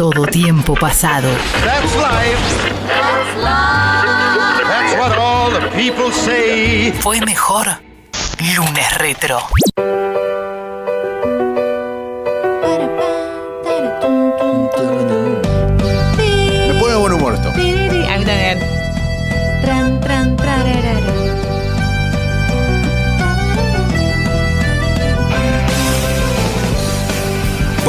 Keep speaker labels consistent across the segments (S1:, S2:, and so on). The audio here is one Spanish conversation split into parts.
S1: todo tiempo pasado.
S2: That's life. That's what all the people say.
S1: Fue mejor lunes retro.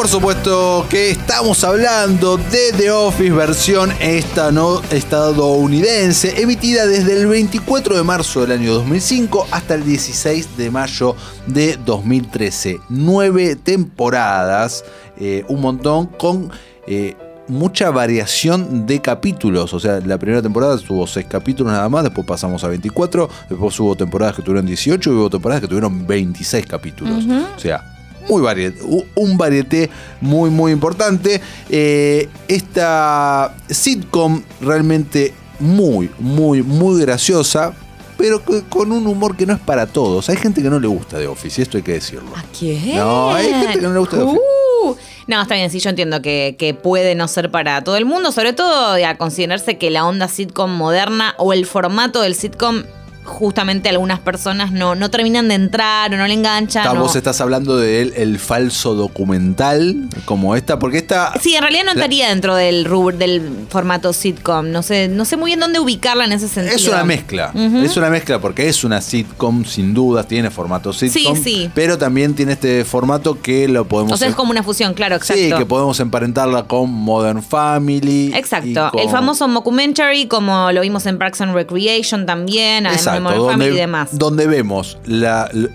S3: Por supuesto que estamos hablando de The Office versión esta no estadounidense, emitida desde el 24 de marzo del año 2005 hasta el 16 de mayo de 2013. Nueve temporadas, eh, un montón con eh, mucha variación de capítulos. O sea, la primera temporada tuvo seis capítulos nada más, después pasamos a 24, después hubo temporadas que tuvieron 18 y hubo temporadas que tuvieron 26 capítulos. O sea, muy variet, un varieté muy muy importante. Eh, esta sitcom realmente muy, muy, muy graciosa, pero con un humor que no es para todos. Hay gente que no le gusta The Office, y esto hay que decirlo.
S4: ¿A quién?
S3: No, hay gente que no le gusta The Office.
S4: Uh, no, está bien, sí, yo entiendo que, que puede no ser para todo el mundo, sobre todo a considerarse que la onda sitcom moderna o el formato del sitcom, justamente algunas personas no, no terminan de entrar o no le enganchan.
S3: Ah,
S4: o-
S3: Vos estás hablando del el falso documental como esta, porque esta...
S4: Sí, en realidad no
S3: La-
S4: estaría dentro del rubro del formato sitcom. No sé, no sé muy bien dónde ubicarla en ese sentido.
S3: Es una mezcla, es una mezcla porque es una sitcom sin dudas, tiene formato sitcom,
S4: sí.
S3: pero también tiene este formato que lo podemos
S4: O sea, es como una fusión, claro, exacto.
S3: Sí, que podemos emparentarla con Modern Family.
S4: Exacto.
S3: con-
S4: El famoso mockumentary, como lo vimos en Parks and Recreation también, en
S3: Exacto,
S4: Family y
S3: donde,
S4: demás.
S3: donde vemos la, la,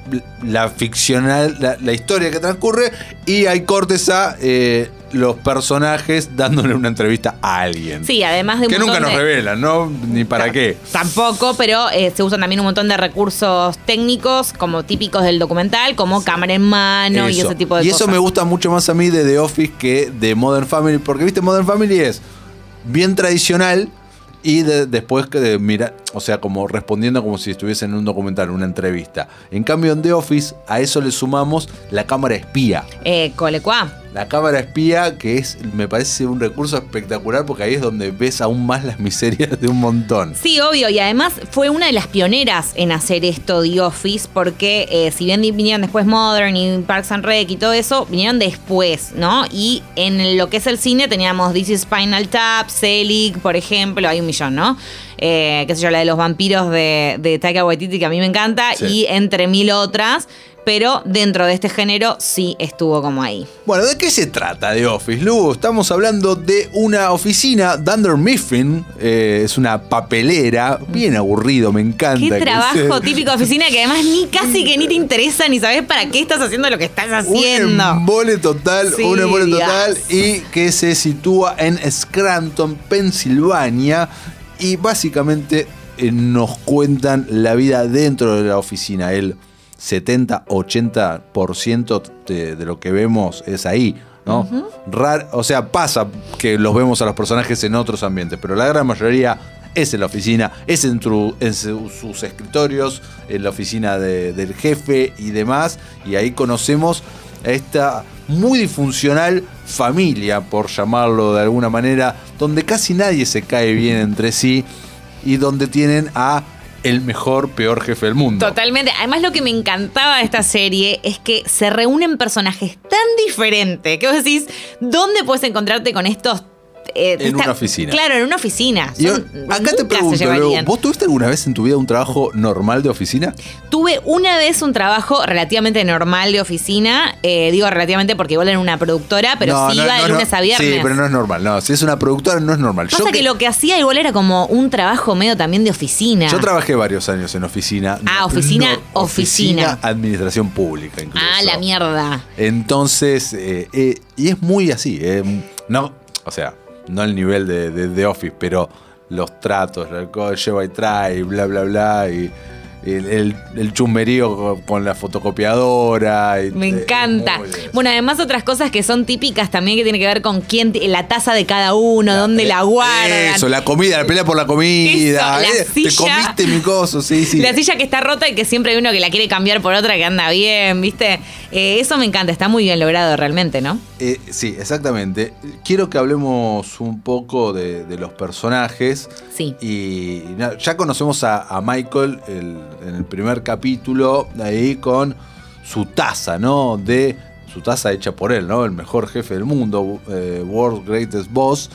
S3: la ficcional, la, la historia que transcurre y hay cortes a eh, los personajes dándole una entrevista a alguien.
S4: Sí, además de un
S3: Que nunca nos
S4: de-
S3: revelan, ¿no? Ni para qué.
S4: Tampoco, pero eh, se usan también un montón de recursos técnicos como típicos del documental, como cámara en mano y ese tipo de
S3: y
S4: cosas.
S3: eso me gusta mucho más a mí de The Office que de Modern Family, porque viste, Modern Family es bien tradicional y de- después que de mirar, o sea, como respondiendo como si estuviese en un documental, una entrevista. En cambio, en The Office, a eso le sumamos la cámara espía.
S4: Eh, colecuá.
S3: La cámara espía, que es, me parece un recurso espectacular porque ahí es donde ves aún más las miserias de un montón.
S4: Sí, obvio, y además fue una de las pioneras en hacer esto The Office, porque eh, si bien vinieron después Modern y Parks and Rec y todo eso, vinieron después, ¿no? Y en lo que es el cine teníamos This is Spinal Tap, Selig, por ejemplo, hay un millón, ¿no? Eh, qué sé yo, la de los vampiros de, de Taika Waititi, que a mí me encanta,
S3: Sí.
S4: y entre mil otras, pero dentro de este género sí estuvo como ahí.
S3: Bueno, ¿de qué se trata The Office, Lugo? Estamos hablando de una oficina, Dunder Mifflin, eh, es una papelera, bien aburrido, me encanta.
S4: Qué
S3: que
S4: trabajo
S3: sea-
S4: típico de oficina que además ni casi que ni te interesa ni sabes para qué estás haciendo lo que estás haciendo.
S3: Un embole total,
S4: Sí,
S3: un embole
S4: Dios.
S3: total y que se sitúa en Scranton, Pensilvania y básicamente eh, nos cuentan la vida dentro de la oficina. El 70-80% de, de lo que vemos es ahí. ¿no? Rar- o sea, pasa que los vemos a los personajes en otros ambientes, pero la gran mayoría es en la oficina, es en, tru- en su- sus escritorios, en la oficina de- del jefe y demás, y ahí conocemos esta muy disfuncional familia, por llamarlo de alguna manera, donde casi nadie se cae bien entre sí y donde tienen a el mejor, peor jefe del mundo.
S4: Totalmente. Además, lo que me encantaba de esta serie es que se reúnen personajes tan diferentes que vos decís, ¿dónde puedes encontrarte con estos? Eh,
S3: En una oficina.
S4: Claro, en una oficina.
S3: Y
S4: Son-
S3: acá te pregunto, luego. ¿vos tuviste alguna vez en tu vida un trabajo normal de oficina?
S4: Tuve una vez un trabajo relativamente normal de oficina. eh, digo relativamente porque igual era una productora, pero
S3: No,
S4: sí
S3: no,
S4: iba de
S3: no, no.
S4: lunes a viernes.
S3: Sí, pero no es normal. No, si es una productora no es normal.
S4: Pasa
S3: Yo
S4: que,
S3: que-
S4: lo que hacía igual era como un trabajo medio también de oficina.
S3: Yo trabajé varios años en oficina.
S4: Ah, oficina, oficina.
S3: administración pública, incluso.
S4: ah, la mierda.
S3: Entonces, eh, y es muy así. no, o sea, no al nivel de, de- Office, pero los tratos, el lleva y trae, bla, bla, bla. Y el, el, el chusmerío con- la fotocopiadora. y-
S4: Me encanta. Bueno, además otras cosas que son típicas también que tiene que ver con quién, la taza de cada uno, dónde la guardan.
S3: Eso, la comida, la pelea por la comida.
S4: Eso, la
S3: eh, Te
S4: silla.
S3: comiste mi coso, sí, sí.
S4: La silla que está rota y que siempre hay uno que la quiere cambiar por otra que anda bien, ¿viste? Eh, eso me encanta, está muy bien logrado realmente, ¿no?
S3: Eh, sí, exactamente. Quiero que hablemos un poco de, de los personajes.
S4: Sí.
S3: Y ya conocemos a, a Michael el- en el primer capítulo, ahí con su taza, ¿no? De su taza hecha por él, ¿no? El mejor jefe del mundo, eh, World Greatest Boss,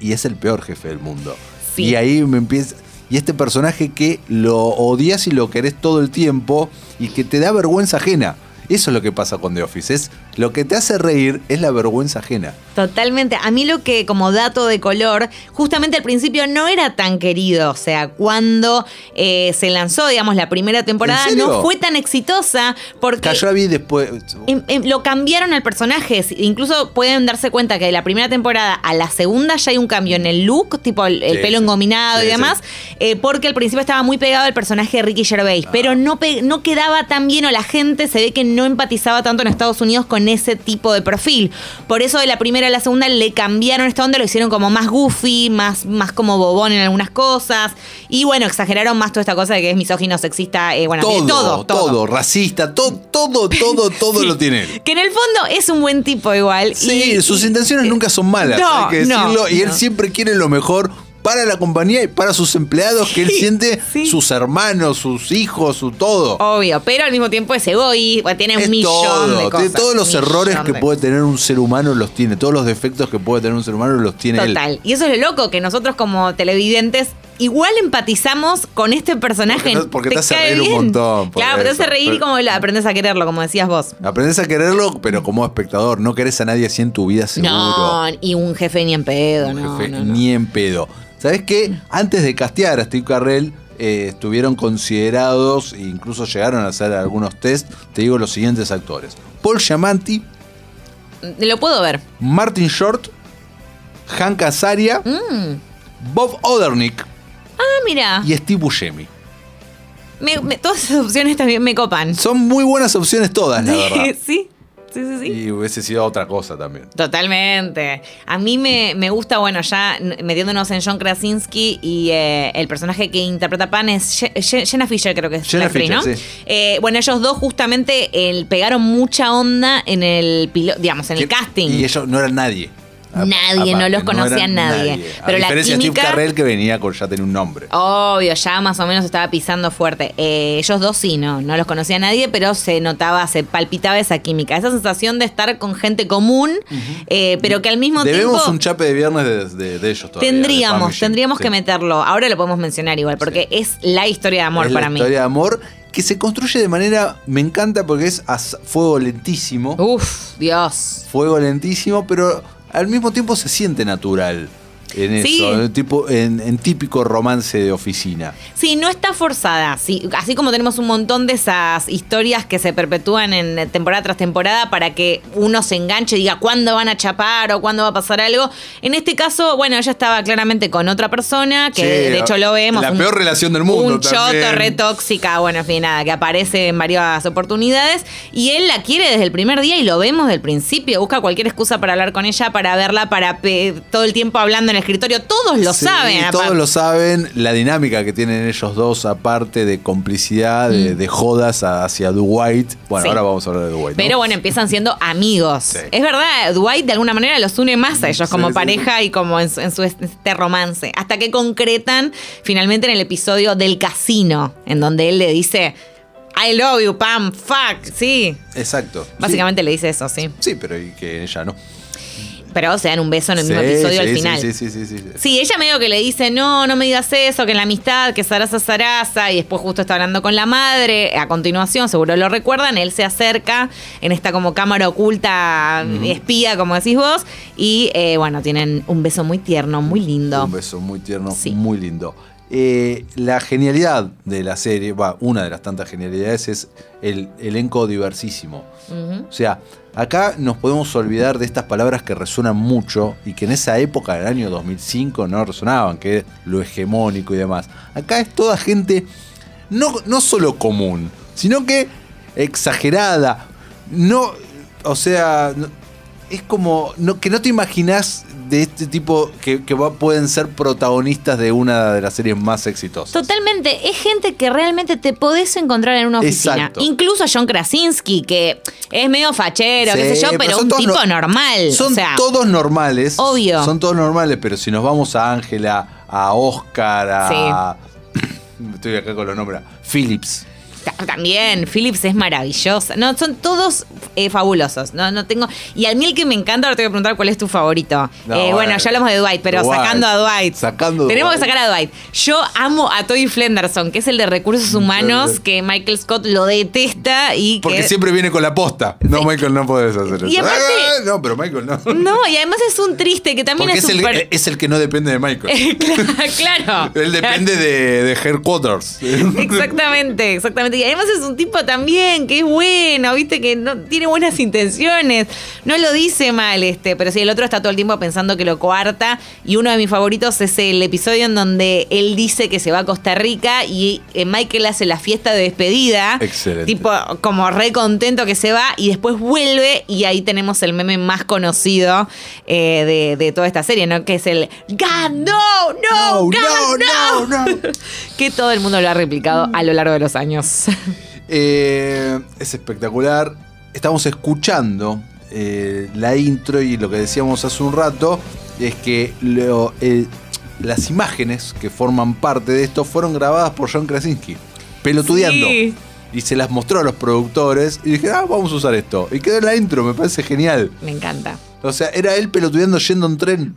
S3: y es el peor jefe del mundo.
S4: Sí.
S3: Y ahí me empieza. Y este personaje que lo odias y lo querés todo el tiempo y que te da vergüenza ajena. Eso es lo que pasa con The Office. Es lo que te hace reír es la vergüenza ajena.
S4: Totalmente. A mí lo que como dato de color, justamente al principio no era tan querido. O sea, cuando eh, se lanzó, digamos, la primera temporada, no fue tan exitosa porque...
S3: Yo la vi después.
S4: Em- em, lo cambiaron al personaje. Incluso pueden darse cuenta que de la primera temporada a la segunda ya hay un cambio en el look, tipo el, el
S3: Sí,
S4: pelo engominado
S3: Sí,
S4: y demás, eh, porque al principio estaba muy pegado al personaje de Ricky
S3: Ah.
S4: Gervais, pero no, pe- no quedaba tan bien o la gente se ve que no empatizaba tanto en Estados Unidos con ese tipo de perfil. Por eso de la primera a la segunda le cambiaron esta onda, lo hicieron como más goofy, más, más como bobón en algunas cosas. Y bueno, exageraron más toda esta cosa de que es misógino, sexista, eh, bueno,
S3: todo,
S4: tiene todo, todo.
S3: racista, todo, todo, todo, todo
S4: Sí.
S3: lo tiene.
S4: Que en el fondo es un buen tipo igual.
S3: Sí,
S4: y-
S3: sus
S4: y-
S3: intenciones nunca son malas,
S4: No,
S3: hay que
S4: no,
S3: decirlo. y él
S4: no.
S3: siempre quiere lo mejor para la compañía y para sus empleados, que él siente
S4: sí.
S3: sus hermanos, sus hijos, su todo.
S4: Obvio, pero al mismo tiempo es egoísta, tiene un
S3: Es
S4: millón
S3: todo,
S4: de cosas.
S3: tiene todos los
S4: millón
S3: errores que
S4: de
S3: puede tener un ser humano los tiene, todos los defectos que puede tener un ser humano los tiene él.
S4: Total. Y eso es lo loco, que nosotros como televidentes igual empatizamos con este personaje.
S3: Porque te- porque te hace reír un montón,
S4: Claro, te hace reír y como lo aprendes a quererlo, como decías vos.
S3: Aprendes a quererlo, pero como espectador, no querés a nadie así en tu vida seguro.
S4: No, y un jefe ni en pedo,
S3: Un
S4: no,
S3: jefe
S4: no, no.
S3: ni en pedo. ¿Sabes qué? Antes de castear a Steve Carrell, eh, estuvieron considerados e incluso llegaron a hacer algunos test. Te digo los siguientes actores: Paul Giamatti,
S4: Lo puedo ver.
S3: Martin Short, Hank Azaria,
S4: Mm.
S3: Bob Odernick
S4: Ah, mira.
S3: y Steve Buscemi.
S4: Me- me- todas esas opciones también me copan.
S3: Son muy buenas opciones todas, la verdad.
S4: sí, sí, sí, sí.
S3: Y hubiese sido otra cosa también.
S4: Totalmente. A mí me, me gusta, bueno, ya metiéndonos en John Krasinski y eh, el personaje que interpreta Pan es Je- Je- Jenna Fisher, creo que es
S3: Jenna
S4: la actriz,
S3: Fisher,
S4: ¿no?
S3: sí.
S4: Eh, bueno, ellos dos justamente el, pegaron mucha onda en el piloto, digamos, en el casting.
S3: Y ellos no eran nadie.
S4: Nadie, no los conocía nadie. Pero la
S3: diferencia
S4: química-
S3: Steve Carrell que venía con ya tenía un nombre.
S4: Obvio, ya más o menos estaba pisando fuerte. Eh, ellos dos sí, no, no los conocía nadie, pero se notaba, se palpitaba esa química, esa sensación de estar con gente común, eh, pero que al mismo
S3: Debemos
S4: tiempo
S3: un chape de viernes de, de- de ellos todavía.
S4: tendríamos, tendríamos
S3: Sí.
S4: que meterlo. Ahora lo podemos mencionar igual, porque es la historia de amor
S3: es
S4: para
S3: la
S4: mí.
S3: historia de amor que se construye de manera. Me encanta porque es a fuego lentísimo.
S4: Uf, Dios.
S3: Fuego lentísimo, pero al mismo tiempo se siente natural en
S4: Sí.
S3: eso. en tipo, en, en típico romance de oficina.
S4: Sí, no está forzada. Sí, así como tenemos un montón de esas historias que se perpetúan en temporada tras temporada para que uno se enganche y diga cuándo van a chapar o cuándo va a pasar algo. En este caso, bueno, ella estaba claramente con otra persona, que
S3: Sí,
S4: de hecho lo vemos.
S3: la
S4: un-
S3: peor relación del mundo
S4: Un choto re tóxica, bueno, en fin, nada, que aparece en varias oportunidades. Y él la quiere desde el primer día y lo vemos del principio. Busca cualquier excusa para hablar con ella, para verla, para todo el tiempo hablando en el escritorio. Todos lo
S3: Sí,
S4: saben.
S3: Todos
S4: aparte.
S3: lo saben. La dinámica que tienen ellos dos, aparte de complicidad, de, de jodas hacia Dwight. Bueno,
S4: Mm. Sí.
S3: ahora vamos a hablar de Dwight. ¿no?
S4: Pero bueno, empiezan siendo amigos.
S3: Sí.
S4: Es verdad, Dwight de alguna manera los une más a ellos como pareja y como en su, en su este romance. Hasta que concretan finalmente en el episodio del casino, en donde él le dice, I love you, Pam, fuck, sí.
S3: Exacto.
S4: Básicamente le dice eso, sí.
S3: Sí, sí, pero y que ella no.
S4: Pero se dan un beso en el mismo
S3: Sí,
S4: episodio
S3: sí,
S4: al final.
S3: Sí, sí, sí, sí, sí.
S4: Sí, ella medio que le dice, no, no me digas eso, que en la amistad, que Sarasa Sarasa, y después justo está hablando con la madre, a continuación, seguro lo recuerdan, él se acerca en esta como cámara oculta, espía, como decís vos, y eh, bueno, tienen un beso muy tierno, muy lindo.
S3: Un beso muy tierno,
S4: Sí.
S3: muy lindo. Eh, la genialidad de la serie, va, una de las tantas genialidades es el elenco diversísimo. O sea, acá nos podemos olvidar de estas palabras que resuenan mucho y que en esa época del año 2005 no resonaban, que es lo hegemónico y demás. Acá es toda gente no, no solo común, sino que exagerada. No, o sea, es como no, que no te imaginas de este tipo que, que va- pueden ser protagonistas de una de las series más exitosas.
S4: Totalmente, es gente que realmente te podés encontrar en una oficina.
S3: Exacto.
S4: Incluso John Krasinski, que es medio fachero,
S3: Sí,
S4: qué sé yo, pero, un tipo
S3: no-
S4: normal.
S3: Son
S4: o sea,
S3: todos normales.
S4: Obvio.
S3: Son todos normales, pero si nos vamos a Ángela, a Oscar, a. Estoy acá con los nombres. Phillips.
S4: Ta- También, Phillips es maravillosa. No, son todos eh, fabulosos. No, no tengo. Y al mí el que me encanta, ahora te voy a preguntar cuál es tu favorito.
S3: No,
S4: Eh, bueno,
S3: bueno.
S4: ya hablamos de Dwight, pero
S3: Dwight.
S4: sacando a Dwight.
S3: Sacando
S4: Tenemos
S3: Dwight.
S4: que sacar a Dwight. Yo amo a Toby Flenderson, que es el de recursos humanos, que Michael Scott lo detesta y
S3: Porque
S4: que.
S3: siempre viene con la posta. No, Michael, no puedes hacer eso.
S4: Aparte-
S3: Ah, no, pero Michael no.
S4: No, y además es un triste que también
S3: Porque
S4: es
S3: es el, es el que no depende de Michael.
S4: claro.
S3: Él depende de, de Headquarters.
S4: Exactamente, exactamente. Y además es un tipo también que es bueno, viste, que no tiene buenas intenciones. No lo dice mal este, pero sí, el otro está todo el tiempo pensando que lo coarta. Y uno de mis favoritos es el episodio en donde él dice que se va a Costa Rica y eh, Michael hace la fiesta de despedida.
S3: Excelente.
S4: Tipo, como re contento que se va y después vuelve y ahí tenemos el meme más conocido eh, de, de toda esta serie, ¿no? Que es el God, no, no,
S3: No,
S4: God,
S3: no, no, no.
S4: que todo el mundo lo ha replicado a lo largo de los años.
S3: Eh, es espectacular. Estamos escuchando eh, la intro y lo que decíamos hace un rato es que lo- el- las imágenes que forman parte de esto fueron grabadas por John Krasinski, pelotudeando.
S4: Sí.
S3: Y se las mostró a los productores y dije, ah, vamos a usar esto. Y quedó en la intro, me parece genial.
S4: Me encanta.
S3: O sea, era él pelotudeando yendo en tren.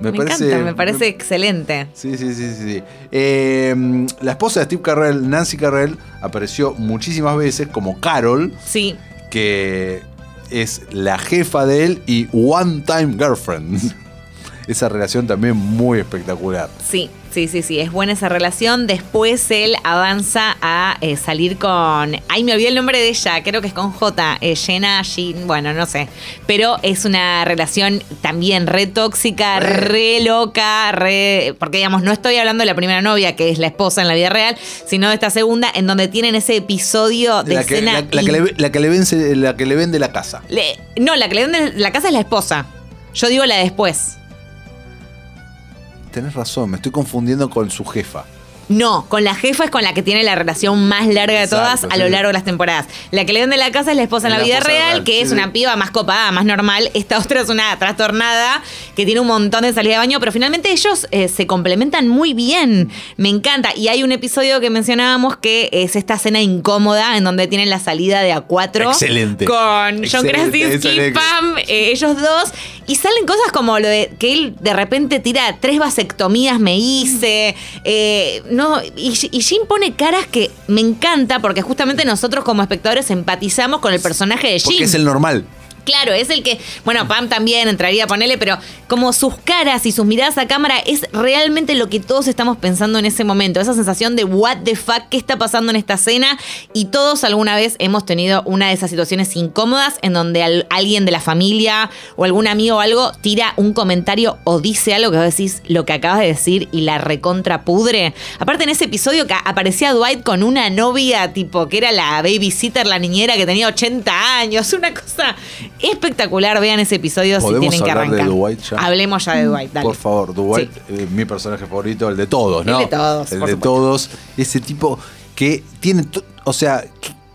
S3: Me,
S4: Me,
S3: parece.
S4: encanta, me parece excelente.
S3: Sí, sí, sí, sí. sí. Eh, la esposa de Steve Carrell, Nancy Carrell, apareció muchísimas veces como Carol,
S4: Sí,
S3: que es la jefa de él y One Time Girlfriend. Esa relación también muy espectacular.
S4: sí, sí, sí, sí. Es buena esa relación. Después él avanza a eh, salir con. Ay, me olvidé el nombre de ella. Creo que es con J. eh, Jenna Jean. Bueno, no sé. Pero es una relación también re tóxica,
S3: Re.
S4: loca, re. Porque, digamos, no estoy hablando de la primera novia, que es la esposa en la vida real, sino de esta segunda, en donde tienen ese episodio de
S3: La que,
S4: escena.
S3: la- la que le, la que le vence- la que le vende la casa.
S4: Le- no, la que le vende la casa es la esposa. Yo digo la de después.
S3: Tenés razón, me estoy confundiendo con su jefa.
S4: No, con la jefa es con la que tiene la relación más larga de todas
S3: Exacto,
S4: a lo
S3: sí.
S4: largo de las temporadas. La que le vende la casa es la esposa en la
S3: la
S4: vida real,
S3: real,
S4: que
S3: sí,
S4: es una piba más copada, más normal. Esta otra es una trastornada que tiene un montón de salida de baño, pero finalmente ellos eh, se complementan muy bien. Me encanta. Y hay un episodio que mencionábamos que es esta escena incómoda en donde tienen la salida de A4.
S3: Excelente.
S4: Con John Krasinski. Pam, eh, ellos dos. Y salen cosas como lo de que él de repente tira tres vasectomías, me hice. eh, no, y, y Jim pone caras que me encanta porque justamente nosotros como espectadores empatizamos con el personaje de Jim.
S3: Porque es el normal.
S4: Claro, es el que, bueno, Pam también entraría a ponerle, pero como sus caras y sus miradas a cámara es realmente lo que todos estamos pensando en ese momento. Esa sensación de what the fuck, qué está pasando en esta escena. Y todos alguna vez hemos tenido una de esas situaciones incómodas en donde al- alguien de la familia o algún amigo o algo tira un comentario o dice algo que vos decís lo que acabas de decir y la recontra pudre. Aparte en ese episodio que aparecía Dwight con una novia tipo que era la babysitter, la niñera que tenía 80 años, una cosa espectacular. Vean ese episodio si
S3: ¿Podemos
S4: tienen que
S3: hablar de
S4: arrancar.
S3: Dwight ya?
S4: Hablemos ya de Dwight, dale.
S3: Por favor, Dwight, eh, mi personaje favorito, el de todos, ¿no?
S4: El de todos,
S3: El
S4: por
S3: de
S4: supuesto.
S3: todos. Ese tipo que tiene, o sea,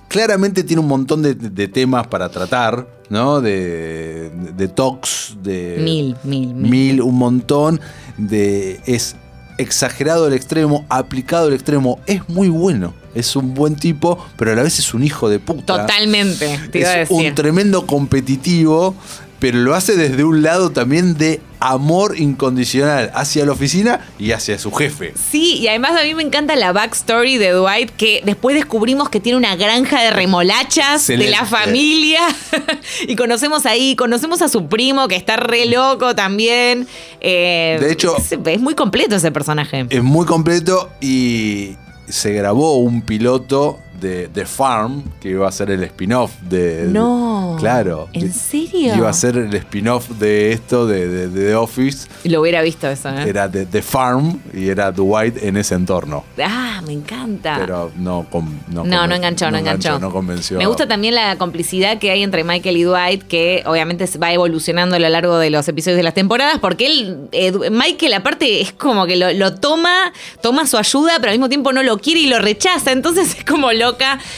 S3: claramente tiene un montón de, de temas para tratar, ¿no? De, de talks, de...
S4: Mil, mil, mil.
S3: Mil, un montón. De, es exagerado al extremo, aplicado al extremo. Es muy bueno. Es un buen tipo, pero a la vez es un hijo de puta.
S4: Totalmente, te iba a
S3: Es
S4: decir.
S3: un tremendo competitivo, pero lo hace desde un lado también de amor incondicional hacia la oficina y hacia su jefe.
S4: Sí, y además a mí me encanta la backstory de Dwight, que después descubrimos que tiene una granja de remolachas de la familia. y conocemos ahí, conocemos a su primo, que está re loco también. Eh,
S3: De hecho-
S4: es, es muy completo ese personaje.
S3: Es muy completo y se grabó un piloto de The Farm, que iba a ser el spin-off de.
S4: No.
S3: Claro.
S4: ¿En serio?
S3: Iba a ser el spin-off de esto, de, de- de The Office.
S4: Lo hubiera visto eso, ¿eh?
S3: Era de The Farm y era Dwight en ese entorno.
S4: Ah, me encanta.
S3: Pero no, con- no,
S4: No, no enganchó, no enganchó.
S3: No convenció.
S4: Me gusta también la complicidad que hay entre Michael y Dwight, que obviamente se va evolucionando a lo largo de los episodios de las temporadas, porque él, eh, Michael aparte es como que lo, lo toma, toma su ayuda, pero al mismo tiempo no lo quiere y lo rechaza, entonces es como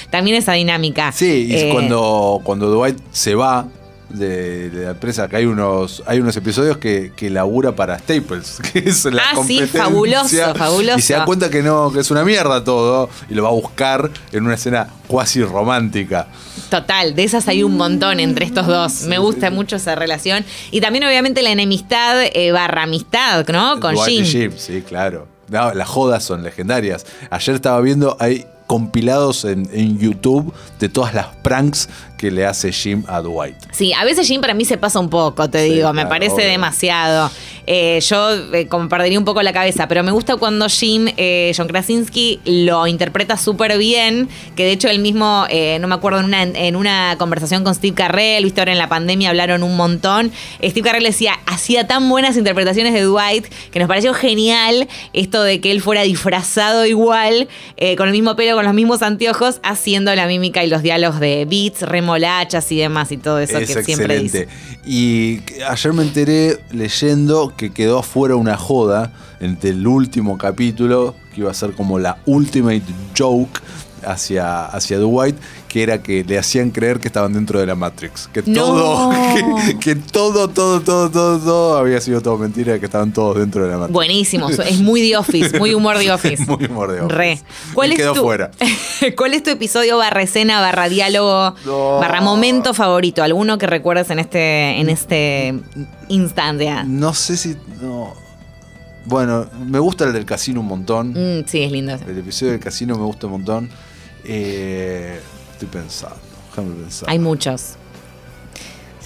S4: también esa dinámica.
S3: Sí, y
S4: Eh,
S3: cuando, cuando Dwight se va de, de la empresa, que hay unos, hay unos episodios que, que labura para Staples, que es la
S4: Ah, sí, fabuloso, fabuloso.
S3: Y se da cuenta que no, que es una mierda todo, y lo va a buscar en una escena cuasi romántica.
S4: Total, de esas hay un montón entre estos dos. Me gusta mucho esa relación. Y también, obviamente, la enemistad eh, barra amistad, ¿no? Con Jim.
S3: Jim, sí, claro. No, las jodas son legendarias. Ayer estaba viendo, hay compilados en, en YouTube de todas las pranks que le hace Jim a Dwight.
S4: Sí, a veces Jim para mí se pasa un poco, te
S3: Sí,
S4: digo, me parece
S3: obvio.
S4: demasiado. Eh, yo eh, como perdería un poco la cabeza, pero me gusta cuando Jim, eh, John Krasinski, lo interpreta súper bien, que de hecho él mismo, eh, no me acuerdo, en una, en una conversación con Steve Carrell, viste, ahora en la pandemia hablaron un montón, Steve Carrell decía, hacía tan buenas interpretaciones de Dwight que nos pareció genial esto de que él fuera disfrazado igual, eh, con el mismo pelo, con los mismos anteojos, haciendo la mímica y los diálogos de beats, remolachas y demás y todo eso
S3: es
S4: que siempre dice.
S3: Y ayer me enteré leyendo que quedó afuera una joda entre el último capítulo, que iba a ser como la ultimate joke hacia, hacia Dwight, que era que le hacían creer que estaban dentro de la Matrix. Que
S4: No.
S3: todo, que, que todo, todo, todo, todo, todo había sido todo mentira, que estaban todos dentro de la Matrix.
S4: Buenísimo, es muy The Office, muy humor The Office.
S3: Muy humor de Office.
S4: Re.
S3: Y quedó
S4: tu,
S3: fuera.
S4: ¿Cuál es tu episodio barra escena, barra diálogo,
S3: No.
S4: barra momento favorito? ¿Alguno que recuerdes en este, en este instancia?
S3: No sé si. No. Bueno, me gusta el del casino un montón.
S4: Mm, sí, es lindo.
S3: El episodio del casino me gusta un montón. Eh, estoy pensando, déjame pensar.
S4: Hay muchos.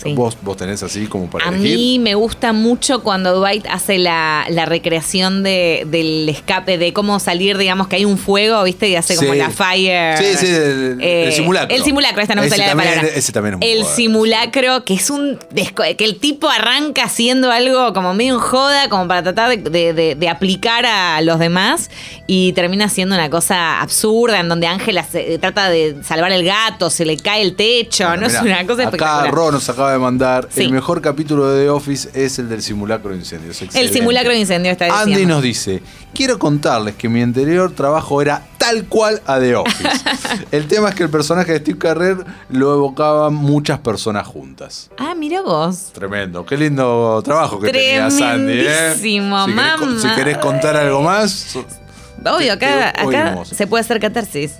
S4: Sí.
S3: ¿Vos, vos tenés así como para
S4: A
S3: elegir?
S4: mí me gusta mucho cuando Dwight hace la, la recreación de, del escape, de cómo salir, digamos, que hay un fuego, ¿viste? Y hace como la fire.
S3: Sí, sí, el- el simulacro.
S4: El simulacro, esta no me salía la palabra.
S3: ese también es muy
S4: El simulacro, que es un. que el tipo arranca haciendo algo como medio en joda, como para tratar de, de- aplicar a los demás, y termina siendo una cosa absurda, en donde Ángela se- trata de salvar el gato, se le cae el techo,
S3: Bueno,
S4: ¿no? es una cosa
S3: Acá
S4: espectacular.
S3: Ro nos acaba de mandar.
S4: Sí.
S3: El mejor capítulo de The Office es el del simulacro de incendio. es
S4: el simulacro de incendio está
S3: Andy
S4: diciendo.
S3: nos dice: Quiero contarles que mi anterior trabajo era tal cual a The Office. el tema es que el personaje de Steve Carrer lo evocaban muchas personas juntas.
S4: Ah, mira vos.
S3: Tremendo, qué lindo trabajo que tenía Sandy, ¿eh? Si querés, si querés contar algo más,
S4: Obvio, acá, acá se puede hacer catarsis.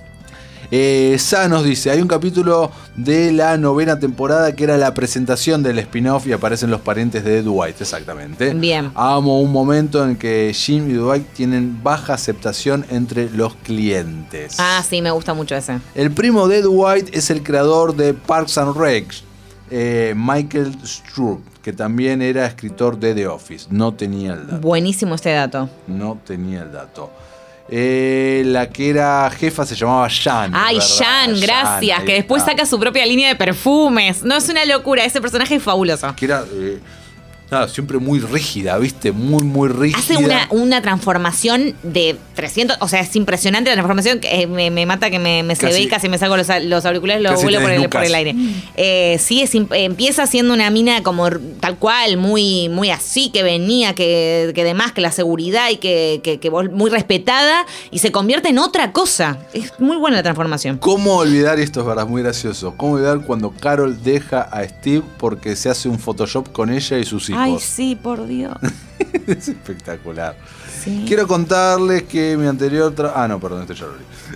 S3: Eh, Sa nos dice, hay un capítulo de la novena temporada que era la presentación del spin-off y aparecen los parientes de Dwight, exactamente.
S4: Bien.
S3: Amo un momento en que Jim y Dwight tienen baja aceptación entre los clientes.
S4: Ah, sí, me gusta mucho ese.
S3: El primo de Dwight es el creador de Parks and Rec, eh, Michael Stroop, que también era escritor de The Office. No tenía el dato.
S4: Buenísimo este dato.
S3: No tenía el dato. Eh, la que era jefa se llamaba Jan.
S4: Ay,
S3: ¿verdad?
S4: Jan, gracias. que después saca su propia línea de perfumes. No, es una locura. Ese personaje es fabuloso.
S3: Que era. eh, nada, siempre muy rígida, ¿viste? Muy, muy rígida.
S4: Hace una, una transformación de 300. O sea, es impresionante la transformación. que, eh, me, me mata que me, me se ve y casi me saco los, los auriculares lo
S3: casi
S4: vuelo por el, por el aire. Eh, sí, es, empieza siendo una mina como tal cual, muy, muy así, que venía, que, que demás, que la seguridad y que, que, muy respetada. Y se convierte en otra cosa. Es muy buena la transformación.
S3: ¿Cómo olvidar, y esto es verdad, muy gracioso, cómo olvidar cuando Carol deja a Steve porque se hace un Photoshop con ella y sus hijos?
S4: Ay, sí, por Dios.
S3: es espectacular.
S4: Sí.
S3: Quiero contarles que mi anterior... Ah, no, perdón, este ya lo.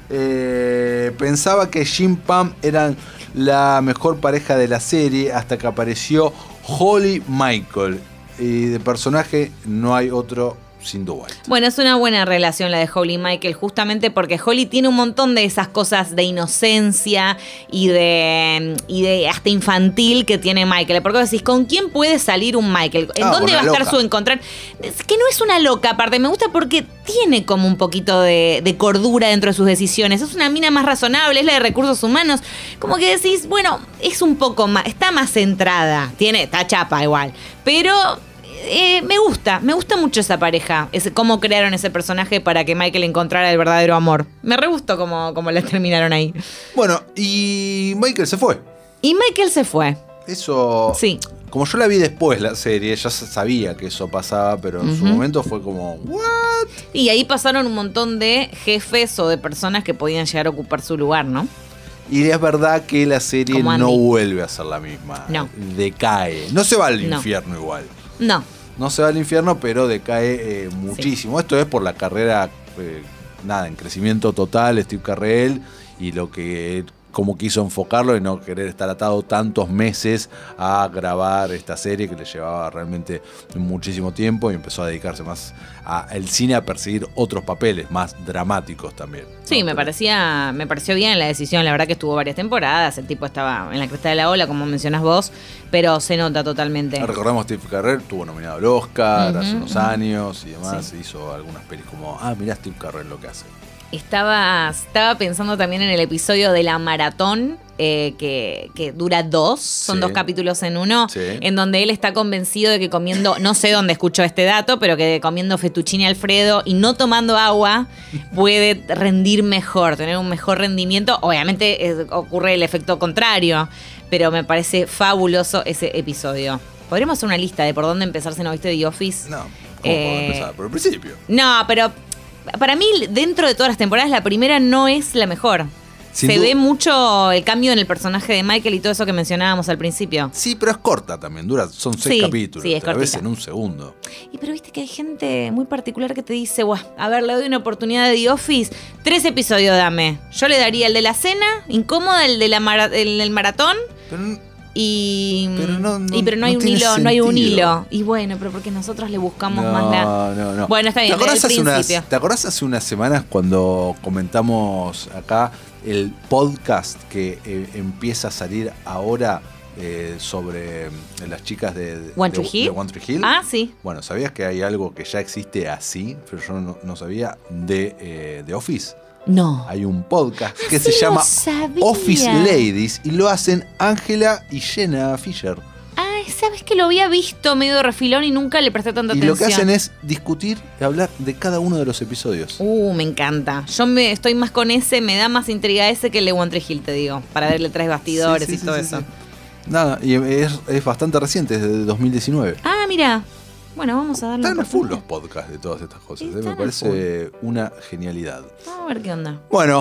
S3: Eh, pensaba que Jim Pam eran la mejor pareja de la serie hasta que apareció Holly Michael. Y de personaje no hay otro sin Dwight.
S4: Bueno, es una buena relación la de Holly y Michael, justamente porque Holly tiene un montón de esas cosas de inocencia y de, y de hasta infantil que tiene Michael. Porque decís, ¿con quién puede salir un Michael? ¿En
S3: Ah,
S4: dónde va a estar
S3: loca.
S4: su encontrar? Es que no es una loca, aparte, me gusta porque tiene como un poquito de, de cordura dentro de sus decisiones. Es una mina más razonable, es la de recursos humanos. Como que decís, bueno, es un poco más, está más centrada, tiene, está chapa igual, pero eh, me gusta, me gusta mucho esa pareja, ese, cómo crearon ese personaje para que Michael encontrara el verdadero amor. Me re gustó cómo, cómo la terminaron ahí.
S3: Bueno, y Michael se fue.
S4: Y Michael se fue.
S3: Eso.
S4: Sí.
S3: Como yo la vi después la serie, ya sabía que eso pasaba, pero en su momento fue como, ¿what?
S4: Y ahí pasaron un montón de jefes o de personas que podían llegar a ocupar su lugar, ¿no?
S3: Y es verdad que la serie
S4: Como
S3: no vuelve a ser la misma.
S4: No.
S3: Decae. No se va al
S4: No.
S3: infierno igual.
S4: No.
S3: No se va al infierno, pero decae eh, muchísimo. Esto es por la carrera, eh, nada, en crecimiento total, Steve Carrell, y lo que como quiso enfocarlo y no querer estar atado tantos meses a grabar esta serie que le llevaba realmente muchísimo tiempo y empezó a dedicarse más al cine a perseguir otros papeles más dramáticos también.
S4: Sí, me parecía, me pareció bien la decisión. La verdad que estuvo varias temporadas. El tipo estaba en la cresta de la ola, como mencionás vos, pero se nota totalmente.
S3: Recordamos Steve Carrell, estuvo nominado al Oscar hace unos años y demás, hizo algunas pelis como, ah, mirá Steve Carrell lo que hace.
S4: Estaba, estaba pensando también en el episodio de la maratón, eh, que, que dura dos, son
S3: Sí.
S4: dos capítulos en uno,
S3: Sí.
S4: en donde él está convencido de que comiendo, no sé dónde escuchó este dato, pero que comiendo fettuccine Alfredo y no tomando agua puede rendir mejor, tener un mejor rendimiento. Obviamente ocurre el efecto contrario, pero me parece fabuloso ese episodio. Podríamos hacer una lista de por dónde empezar si no viste The Office.
S3: No, ¿cómo
S4: Eh,
S3: puedo empezar? Por el principio.
S4: No, pero para mí, dentro de todas las temporadas, la primera no es la mejor.
S3: Sin
S4: Se
S3: duda.
S4: ve mucho el cambio en el personaje de Michael y todo eso que mencionábamos al principio.
S3: Sí, pero es corta también, dura, son seis
S4: Sí,
S3: capítulos,
S4: sí, es
S3: ves
S4: cortita.
S3: en un segundo.
S4: Y pero viste que hay gente muy particular que te dice, Buah, a ver, le doy una oportunidad de The Office, tres episodios dame. Yo le daría el de la cena, incómoda, el de la mara- el del maratón
S3: Pero
S4: y
S3: Pero no- no-
S4: y pero no hay un hilo, no hay un hilo. Y bueno, pero porque nosotros le buscamos
S3: no,
S4: más la
S3: no, no.
S4: Bueno, está bien,
S3: ¿Te acordás, hace unas. ¿Te acordás hace unas semanas cuando comentamos acá el podcast que eh, empieza a salir ahora eh, sobre eh, las chicas de, de-
S4: One
S3: de-
S4: Hill?
S3: de One Tree Hill?
S4: Ah, sí.
S3: Bueno, ¿sabías que hay algo que ya existe así? Pero yo no, no sabía de, de Office.
S4: No.
S3: Hay un podcast que se llama
S4: sabía.
S3: Office Ladies y lo hacen Ángela y Jenna Fisher.
S4: Ay, sabes que lo había visto medio de refilón y nunca le presté tanta
S3: Y
S4: atención.
S3: lo que hacen es discutir y hablar de cada uno de los episodios.
S4: Uh, me encanta. Yo me estoy más con ese, me da más intriga ese que el de One Tree Hill, te digo, para verle tres bastidores
S3: Sí, sí,
S4: y
S3: sí,
S4: todo eso.
S3: Nada, y es, es bastante reciente, es de 2019.
S4: Ah, mira. Bueno, vamos a darle
S3: Están full los podcasts de todas estas cosas. ¿eh? Me parece una genialidad.
S4: Vamos a ver qué onda.
S3: Bueno,